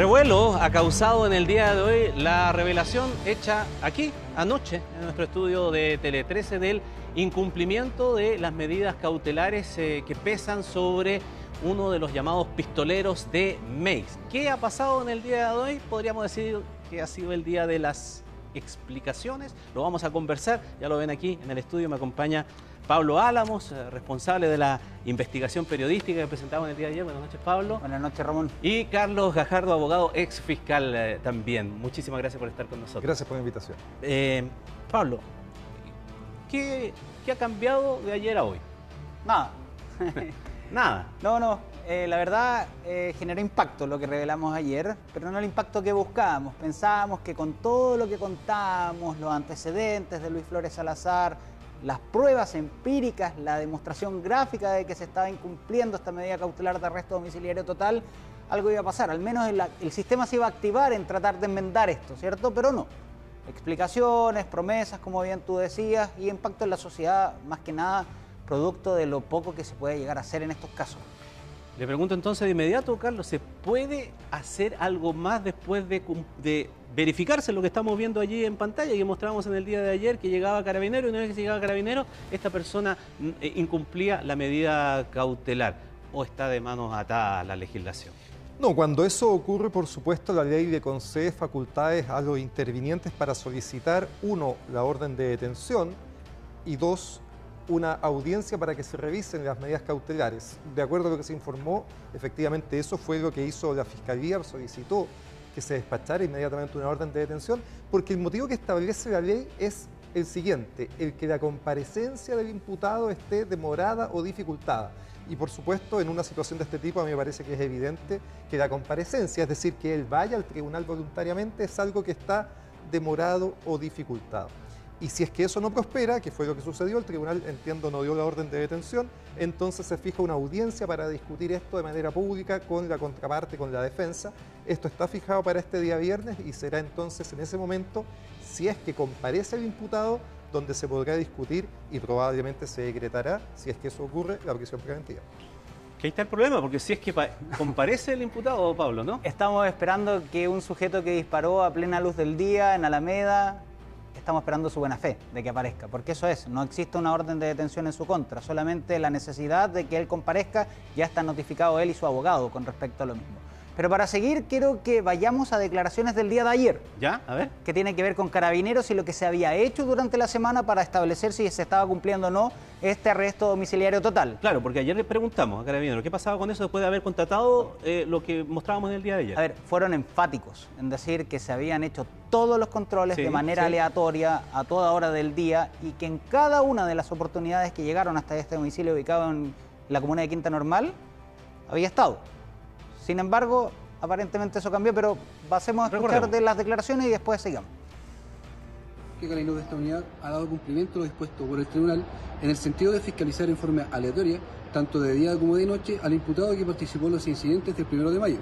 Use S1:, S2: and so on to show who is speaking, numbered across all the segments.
S1: Revuelo ha causado en el día de hoy la revelación hecha aquí, anoche, en nuestro estudio de Tele 13 del incumplimiento de las medidas cautelares eh, que pesan sobre uno de los llamados pistoleros de Meix. ¿Qué ha pasado en el día de hoy? Podríamos decir que ha sido el día de las explicaciones. Lo vamos a conversar, ya lo ven aquí en el estudio, me acompaña Pablo Álamos, eh, responsable de la investigación periodística que presentamos en el día de ayer. Buenas noches, Pablo.
S2: Buenas noches, Ramón.
S1: Y Carlos Gajardo, abogado ex fiscal eh, también. Muchísimas gracias por estar con nosotros.
S3: Gracias por la invitación.
S1: Eh, Pablo, ¿qué, ha cambiado de ayer a hoy?
S2: Nada.
S1: Nada.
S2: No, no. la verdad generó impacto lo que revelamos ayer, pero no el impacto que buscábamos. Pensábamos que con todo lo que contábamos, los antecedentes de Luis Flores Salazar, las pruebas empíricas, la demostración gráfica de que se estaba incumpliendo esta medida cautelar de arresto domiciliario total, algo iba a pasar. Al menos el, sistema se iba a activar en tratar de enmendar esto, ¿cierto? Pero no. Explicaciones, promesas, como bien tú decías, y impacto en la sociedad, más que nada, producto de lo poco que se puede llegar a hacer en estos casos.
S1: Le pregunto entonces de inmediato, Carlos, ¿se puede hacer algo más después de, de verificarse lo que estamos viendo allí en pantalla que mostramos en el día de ayer, que llegaba Carabinero y una vez que llegaba Carabinero, esta persona mm, eh, incumplía la medida cautelar o está de manos atadas la legislación?
S3: No, cuando eso ocurre, por supuesto, la ley le concede facultades a los intervinientes para solicitar, uno, la orden de detención y dos, una audiencia para que se revisen las medidas cautelares. De acuerdo a lo que se informó, efectivamente eso fue lo que hizo la Fiscalía, solicitó que se despachara inmediatamente una orden de detención, porque el motivo que establece la ley es el siguiente, el que la comparecencia del imputado esté demorada o dificultada. Y por supuesto, en una situación de este tipo, a mí me parece que es evidente que la comparecencia, es decir, que él vaya al tribunal voluntariamente, es algo que está demorado o dificultado. Y si es que eso no prospera, que fue lo que sucedió, el tribunal, entiendo, no dio la orden de detención, entonces se fija una audiencia para discutir esto de manera pública con la contraparte, con la defensa. Esto está fijado para este día viernes y será entonces en ese momento, si es que comparece el imputado, donde se podrá discutir y probablemente se decretará, si es que eso ocurre, la prisión preventiva.
S1: Que ahí está el problema, porque si es que comparece el imputado, Pablo, ¿no?
S2: Estamos esperando que un sujeto que disparó a plena luz del día en Alameda estamos esperando su buena fe de que aparezca, porque eso es, no existe una orden de detención en su contra, solamente la necesidad de que él comparezca, ya está notificado él y su abogado con respecto a lo mismo. Pero para seguir, quiero que vayamos a declaraciones del día de ayer.
S1: ¿Ya? A ver.
S2: Que tiene que ver con carabineros y lo que se había hecho durante la semana para establecer si se estaba cumpliendo o no este arresto domiciliario total.
S1: Claro, porque ayer le preguntamos a carabineros qué pasaba con eso después de haber contratado eh, lo que mostrábamos en el día de ayer.
S2: A ver, fueron enfáticos en decir que se habían hecho todos los controles de manera aleatoria a toda hora del día y que en cada una de las oportunidades que llegaron hasta este domicilio ubicado en la comuna de Quinta Normal había estado. Sin embargo, aparentemente eso cambió, pero pasemos a escuchar de las declaraciones y después sigamos.
S4: Que Carabineros de esta unidad ha dado cumplimiento a lo dispuesto por el tribunal en el sentido de fiscalizar en forma aleatoria, tanto de día como de noche, al imputado que participó en los incidentes del 1 de mayo.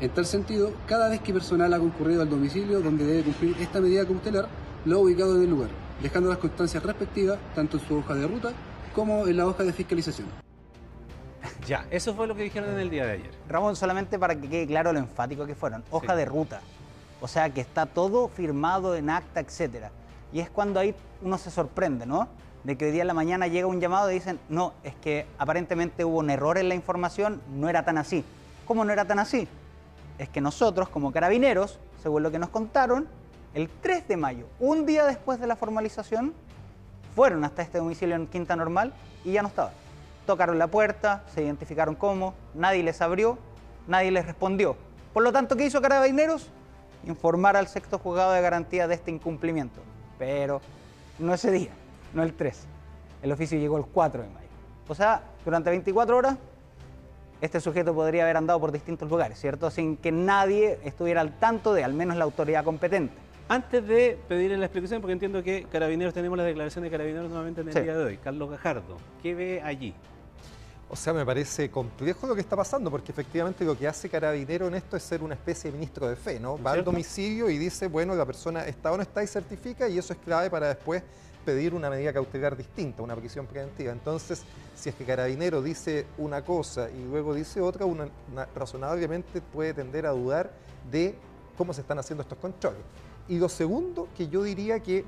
S4: En tal sentido, cada vez que personal ha concurrido al domicilio donde debe cumplir esta medida cautelar, lo ha ubicado en el lugar, dejando las constancias respectivas tanto en su hoja de ruta como en la hoja de fiscalización.
S1: Ya, eso fue lo que dijeron en el día de ayer.
S2: Ramón, solamente para que quede claro lo enfático que fueron. Hoja de ruta. O sea, que está todo firmado en acta, etcétera. Y es cuando ahí uno se sorprende, ¿no? De que hoy día en la mañana llega un llamado y dicen, no, es que aparentemente hubo un error en la información, no era tan así. ¿Cómo no era tan así? Es que nosotros, como carabineros, según lo que nos contaron, el 3 de mayo, un día después de la formalización, fueron hasta este domicilio en Quinta Normal y ya no estaban. Tocaron la puerta, se identificaron cómo, nadie les abrió, nadie les respondió. Por lo tanto, ¿qué hizo Carabineros? Informar al sexto juzgado de garantía de este incumplimiento. Pero no ese día, no el 3. El oficio llegó el 4 de mayo. O sea, durante 24 horas, este sujeto podría haber andado por distintos lugares, ¿cierto? Sin que nadie estuviera al tanto de al menos la autoridad competente.
S1: Antes de pedirle la explicación, porque entiendo que Carabineros, tenemos la declaración de Carabineros nuevamente en el día de hoy. Carlos Gajardo, ¿qué ve allí?
S3: O sea, me parece complejo lo que está pasando, porque efectivamente lo que hace Carabinero en esto es ser una especie de ministro de fe, ¿no? Va al domicilio y dice, bueno, la persona está o no está y certifica, y eso es clave para después pedir una medida cautelar distinta, una prisión preventiva. Entonces, si es que Carabinero dice una cosa y luego dice otra, uno razonablemente puede tender a dudar de cómo se están haciendo estos controles. Y lo segundo, que yo diría que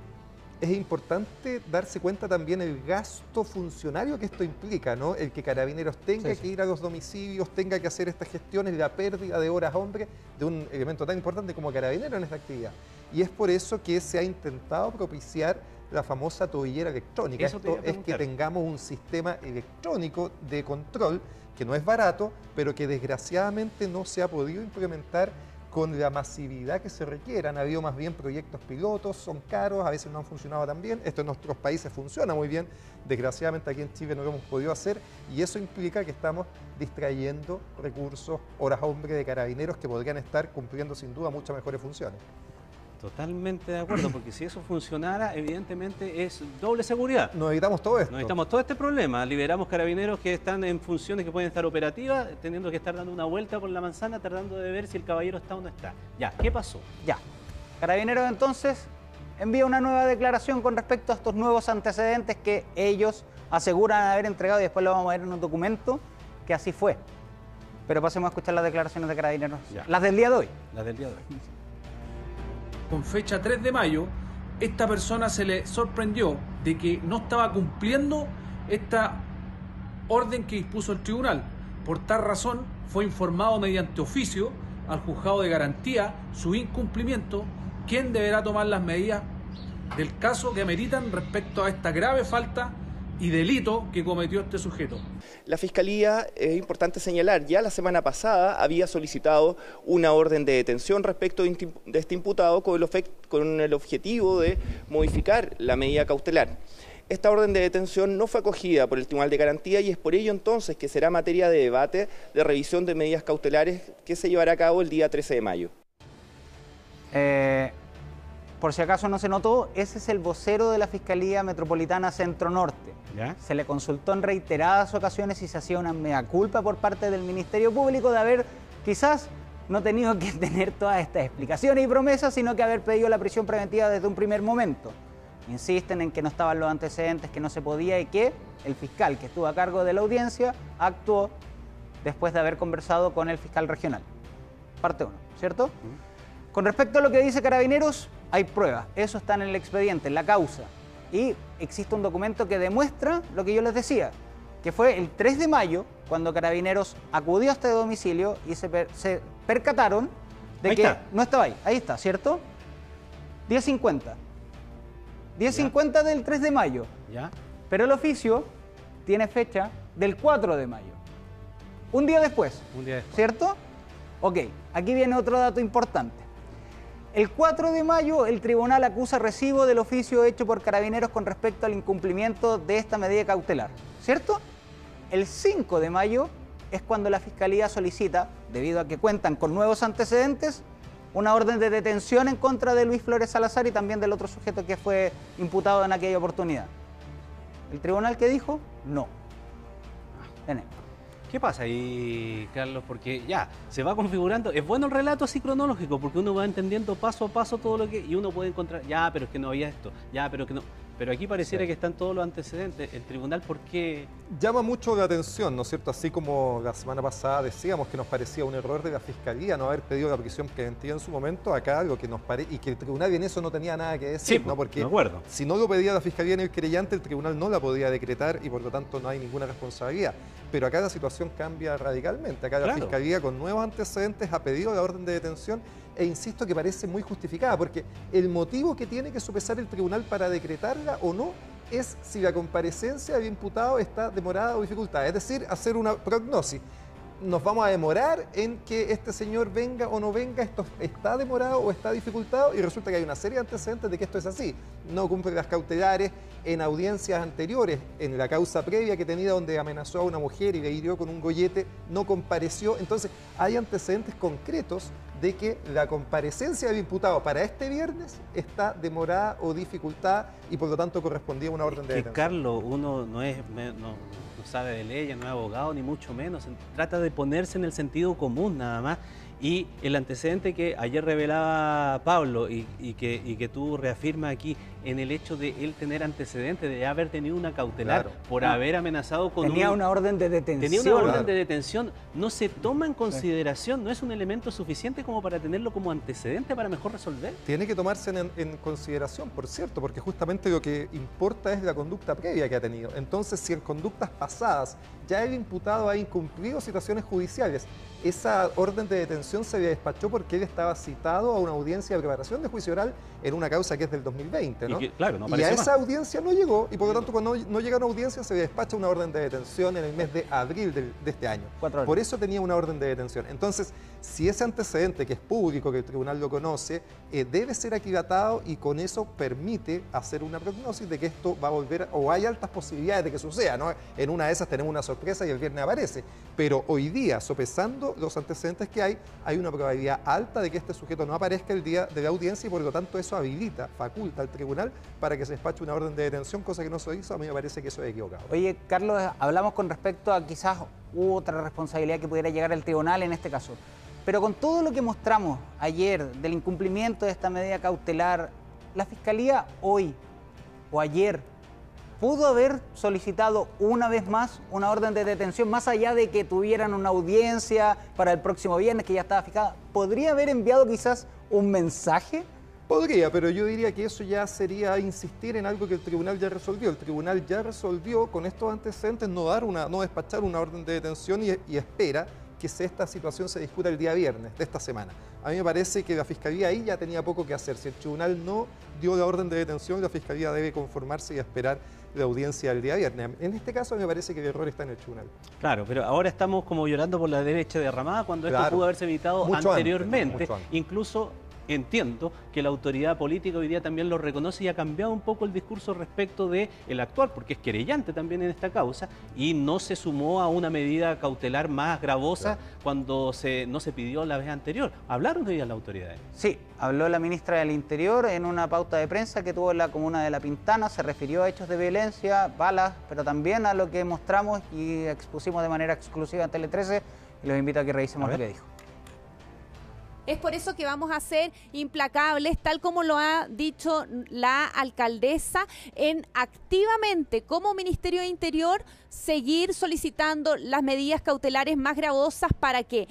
S3: es importante darse cuenta también el gasto funcionario que esto implica, ¿no? El que Carabineros tenga que ir a los domicilios, tenga que hacer estas gestiones, la pérdida de horas hombre de un elemento tan importante como Carabinero en esta actividad. Y es por eso que se ha intentado propiciar la famosa tobillera electrónica. Esto es que tengamos un sistema electrónico de control que no es barato, pero que desgraciadamente no se ha podido implementar con la masividad que se requiere. Han habido más bien proyectos pilotos, son caros, a veces no han funcionado tan bien. Esto en nuestros países funciona muy bien. Desgraciadamente aquí en Chile no lo hemos podido hacer y eso implica que estamos distrayendo recursos, horas hombre de carabineros que podrían estar cumpliendo sin duda muchas mejores funciones.
S1: Totalmente de acuerdo, porque si eso funcionara, evidentemente es doble seguridad.
S3: Nos evitamos todo esto.
S1: Nos evitamos todo este problema. Liberamos carabineros que están en funciones que pueden estar operativas, teniendo que estar dando una vuelta por la manzana, tratando de ver si el caballero está o no está. Ya, ¿qué pasó?
S2: Ya. Carabineros entonces envía una nueva declaración con respecto a estos nuevos antecedentes que ellos aseguran haber entregado y después lo vamos a ver en un documento que así fue. Pero pasemos a escuchar las declaraciones de Carabineros. Las del día de hoy.
S1: Las del día de hoy
S5: con fecha 3 de mayo, esta persona se le sorprendió de que no estaba cumpliendo esta orden que dispuso el tribunal. Por tal razón, fue informado mediante oficio al juzgado de garantía su incumplimiento, quien deberá tomar las medidas del caso que ameritan respecto a esta grave falta y delito que cometió este sujeto.
S6: La Fiscalía, es importante señalar, ya la semana pasada había solicitado una orden de detención respecto de este imputado con el, con el objetivo de modificar la medida cautelar. Esta orden de detención no fue acogida por el Tribunal de Garantía y es por ello entonces que será materia de debate de revisión de medidas cautelares que se llevará a cabo el día 13 de mayo.
S2: Eh, por si acaso no se notó, ese es el vocero de la Fiscalía Metropolitana Centro Norte. Se le consultó en reiteradas ocasiones si se hacía una mea culpa por parte del Ministerio Público de haber quizás no tenido que tener todas estas explicaciones y promesas, sino que haber pedido la prisión preventiva desde un primer momento. Insisten en que no estaban los antecedentes, que no se podía y que el fiscal que estuvo a cargo de la audiencia actuó después de haber conversado con el fiscal regional. Parte 1, ¿cierto? Con respecto a lo que dice Carabineros, hay pruebas. Eso está en el expediente, en la causa. Y existe un documento que demuestra lo que yo les decía, que fue el 3 de mayo, cuando Carabineros acudió a este domicilio y se, percataron de que no estaba ahí. Ahí está, ¿cierto? 10.50. 10.50 del 3 de mayo.
S1: ¿Ya?
S2: Pero el oficio tiene fecha del 4 de mayo. Un día después.
S1: Un día después.
S2: ¿Cierto? Ok, aquí viene otro dato importante. El 4 de mayo el tribunal acusa recibo del oficio hecho por carabineros con respecto al incumplimiento de esta medida cautelar, ¿cierto? El 5 de mayo es cuando la Fiscalía solicita, debido a que cuentan con nuevos antecedentes, una orden de detención en contra de Luis Flores Salazar y también del otro sujeto que fue imputado en aquella oportunidad. ¿El tribunal qué dijo? No.
S1: Tenemos. ¿Qué pasa ahí, Carlos? Porque ya, se va configurando. Es bueno el relato así cronológico, porque uno va entendiendo paso a paso todo lo que. Y uno puede encontrar, ya, pero es que no había esto, ya, pero que no. Pero aquí pareciera que están todos los antecedentes. ¿El tribunal por qué?
S3: Llama mucho la atención, ¿no es cierto? Así como la semana pasada decíamos que nos parecía un error de la Fiscalía no haber pedido la prisión preventiva en su momento, acá lo que nos parece, y que el tribunal en eso no tenía nada que decir, ¿no?
S1: Porque acuerdo.
S3: si no lo pedía la Fiscalía en el creyente, el tribunal no la podía decretar y por lo tanto no hay ninguna responsabilidad. Pero acá la situación cambia radicalmente. Acá la Fiscalía con nuevos antecedentes ha pedido la orden de detención e insisto que parece muy justificada, porque el motivo que tiene que sopesar el tribunal para decretarla o no es si la comparecencia del imputado está demorada o dificultada, es decir, hacer una prognosis. Nos vamos a demorar en que este señor venga o no venga, esto está demorado o está dificultado y resulta que hay una serie de antecedentes de que esto es así. No cumple las cautelares en audiencias anteriores, en la causa previa que tenía donde amenazó a una mujer y le hirió con un gollete, no compareció. Entonces hay antecedentes concretos de que la comparecencia del imputado para este viernes está demorada o dificultada y por lo tanto correspondía a una orden de
S1: detención. Carlos, uno no es no, sabe de leyes, no es abogado ni mucho menos, trata de ponerse en el sentido común nada más. Y el antecedente que ayer revelaba Pablo y, que, y que tú reafirmas aquí en el hecho de él tener antecedentes, de haber tenido una cautelar por haber amenazado con
S2: Tenía una orden de detención.
S1: Tenía una orden de detención. No se toma en consideración, no es un elemento suficiente como para tenerlo como antecedente para mejor resolver.
S3: Tiene que tomarse en, consideración, por cierto, porque justamente lo que importa es la conducta previa que ha tenido. Entonces, si en conductas pasadas ya el imputado ha incumplido situaciones judiciales, esa orden de detención se despachó porque él estaba citado a una audiencia de preparación de juicio oral en una causa que es del 2020, ¿no? Y, claro, no y a esa audiencia no llegó y por lo tanto cuando no llega a una audiencia se despacha una orden de detención en el mes de abril de, este año. Por eso tenía una orden de detención. Entonces, si ese antecedente que es público, que el tribunal lo conoce, eh, debe ser aquilatado y con eso permite hacer una prognosis de que esto va a volver, o hay altas posibilidades de que suceda, ¿no? En una de esas tenemos una sorpresa y el viernes aparece. Pero hoy día, sopesando los antecedentes que hay, hay una probabilidad alta de que este sujeto no aparezca el día de la audiencia y por lo tanto eso habilita, faculta al tribunal para que se despache una orden de detención, cosa que no se hizo. A mí me parece que eso es equivocado.
S2: Oye, Carlos, hablamos con respecto a quizás otra responsabilidad que pudiera llegar al tribunal en este caso. Pero con todo lo que mostramos ayer del incumplimiento de esta medida cautelar, la Fiscalía hoy o ayer pudo haber solicitado una vez más una orden de detención, más allá de que tuvieran una audiencia para el próximo viernes que ya estaba fijada. ¿Podría haber enviado quizás un mensaje?
S3: Podría, pero yo diría que eso ya sería insistir en algo que el tribunal ya resolvió. El tribunal ya resolvió con estos antecedentes no dar una, no despachar una orden de detención y, y espera que esta situación se discuta el día viernes de esta semana. A mí me parece que la Fiscalía ahí ya tenía poco que hacer. Si el tribunal no dio la orden de detención, la Fiscalía debe conformarse y esperar la audiencia del día viernes. En este caso me parece que el error está en el tribunal.
S1: Claro, pero ahora estamos como llorando por la derecha derramada cuando esto pudo haberse evitado anteriormente. Incluso entiendo que la autoridad política hoy día también lo reconoce y ha cambiado un poco el discurso respecto de el actual, porque es querellante también en esta causa y no se sumó a una medida cautelar más gravosa cuando se, no se pidió la vez anterior. ¿Hablaron hoy día las autoridades?
S2: Sí, habló la ministra del Interior en una pauta de prensa que tuvo en la comuna de La Pintana, se refirió a hechos de violencia, balas, pero también a lo que mostramos y expusimos de manera exclusiva en Tele 13 y los invito a que revisemos lo que dijo.
S7: Es por eso que vamos a ser implacables, tal como lo ha dicho la alcaldesa, en activamente como Ministerio de Interior seguir solicitando las medidas cautelares más gravosas para que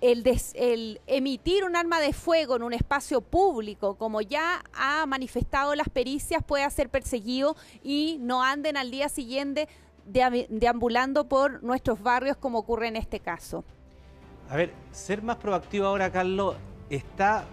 S7: el, el, emitir un arma de fuego en un espacio público, como ya ha manifestado las pericias, pueda ser perseguido y no anden al día siguiente deambulando por nuestros barrios como ocurre en este caso.
S1: A ver, ser más proactivo ahora, Carlos, está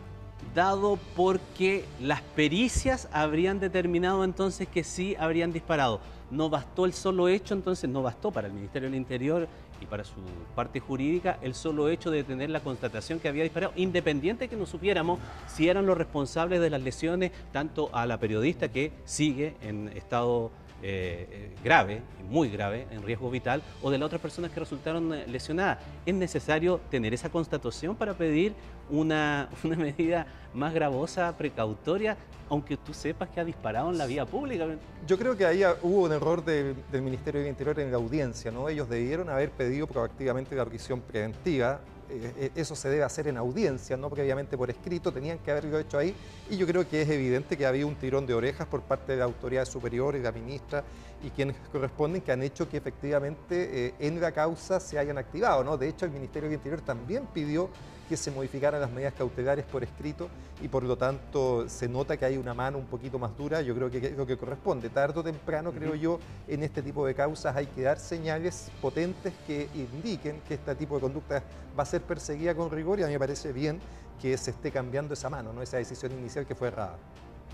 S1: dado porque las pericias habrían determinado entonces que sí habrían disparado. No bastó el solo hecho, entonces no bastó para el Ministerio del Interior y para su parte jurídica el solo hecho de tener la constatación que había disparado, independiente de que no supiéramos si eran los responsables de las lesiones, tanto a la periodista que sigue en estado eh, eh, grave, muy grave, en riesgo vital, o de las otras personas que resultaron eh, lesionadas. Es necesario tener esa constatación para pedir una, medida más gravosa, precautoria, aunque tú sepas que ha disparado en la vía pública.
S3: Yo creo que ahí hubo un error del Ministerio del Interior en la audiencia, ¿no? Ellos debieron haber pedido proactivamente la prisión preventiva eh, eh, eso se debe hacer en audiencia, no previamente por escrito, tenían que haberlo hecho ahí. Y yo creo que es evidente que había un tirón de orejas por parte de la autoridad superior y la ministra y quienes corresponden que han hecho que efectivamente eh, en la causa se hayan activado. ¿no? De hecho, el Ministerio del Interior también pidió que se modificaran las medidas cautelares por escrito y por lo tanto se nota que hay una mano un poquito más dura, yo creo que es lo que corresponde. Tardo o temprano, creo yo, en este tipo de causas hay que dar señales potentes que indiquen que este tipo de conducta va a ser perseguida con rigor y a mí me parece bien que se esté cambiando esa mano, ¿no? esa decisión inicial que fue errada.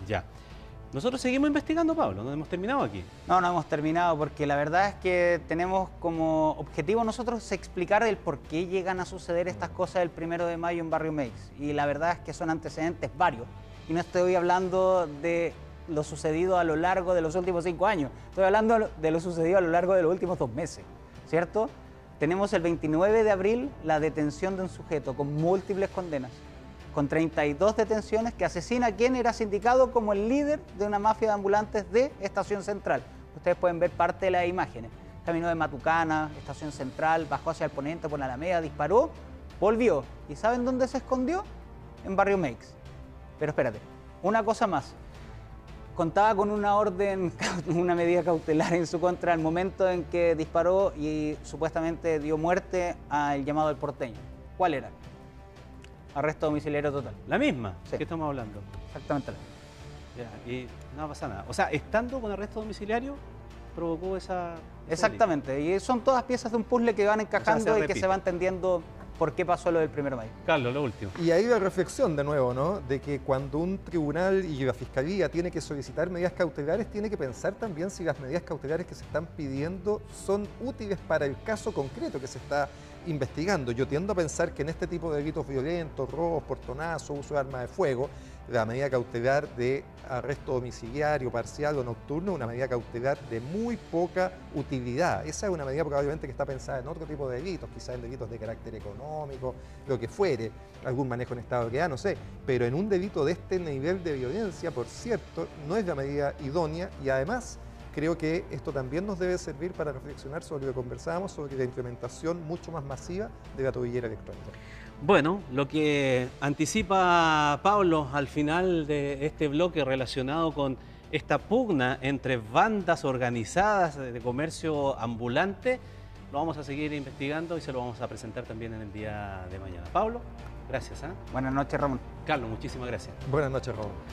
S1: Ya. Nosotros seguimos investigando, Pablo, no hemos terminado aquí.
S2: No, no hemos terminado porque la verdad es que tenemos como objetivo nosotros explicar el por qué llegan a suceder estas cosas el primero de mayo en Barrio Meix. Y la verdad es que son antecedentes varios. Y no estoy hablando de lo sucedido a lo largo de los últimos cinco años, estoy hablando de lo sucedido a lo largo de los últimos dos meses, ¿cierto? Tenemos el 29 de abril la detención de un sujeto con múltiples condenas con 32 detenciones que asesina a quien era sindicado como el líder de una mafia de ambulantes de Estación Central. Ustedes pueden ver parte de las imágenes. Camino de Matucana, Estación Central, bajó hacia el ponente por la Alameda, disparó, volvió. ¿Y saben dónde se escondió? En Barrio Meix. Pero espérate, una cosa más. contaba con una orden, una medida cautelar en su contra al momento en que disparó y supuestamente dio muerte al llamado del porteño. ¿Cuál era? Arresto domiciliario total.
S1: La misma
S2: Sí.
S1: que estamos hablando.
S2: Exactamente. la misma.
S1: Ya, y no pasa nada. O sea, estando con arresto domiciliario, provocó esa.
S2: Exactamente. Y son todas piezas de un puzzle que van encajando y que se va entendiendo por qué pasó lo del primero de mayo.
S1: Carlos, lo último.
S3: Y ahí la reflexión de nuevo, ¿no? De que cuando un tribunal y la fiscalía tiene que solicitar medidas cautelares, tiene que pensar también si las medidas cautelares que se están pidiendo son útiles para el caso concreto que se está investigando. Yo tiendo a pensar que en este tipo de delitos violentos, robos, portonazos, uso de armas de fuego, la medida cautelar de arresto domiciliario, parcial o nocturno una medida cautelar de muy poca utilidad. Esa es una medida probablemente que está pensada en otro tipo de delitos, quizás en delitos de carácter económico, lo que fuere, algún manejo en estado de ebriedad, no sé. Pero en un delito de este nivel de violencia, por cierto, no es la medida idónea y además creo que esto también nos debe servir para reflexionar sobre lo que conversábamos, sobre la implementación mucho más masiva de la tobillera electrónica.
S1: Bueno, lo que anticipa Pablo al final de este bloque relacionado con esta pugna entre bandas organizadas de comercio ambulante, lo vamos a seguir investigando y se lo vamos a presentar también en el día de mañana. Pablo, gracias. ¿ah?
S2: Buenas noches, Ramón.
S1: Carlos, muchísimas gracias.
S3: Buenas noches, Raúl.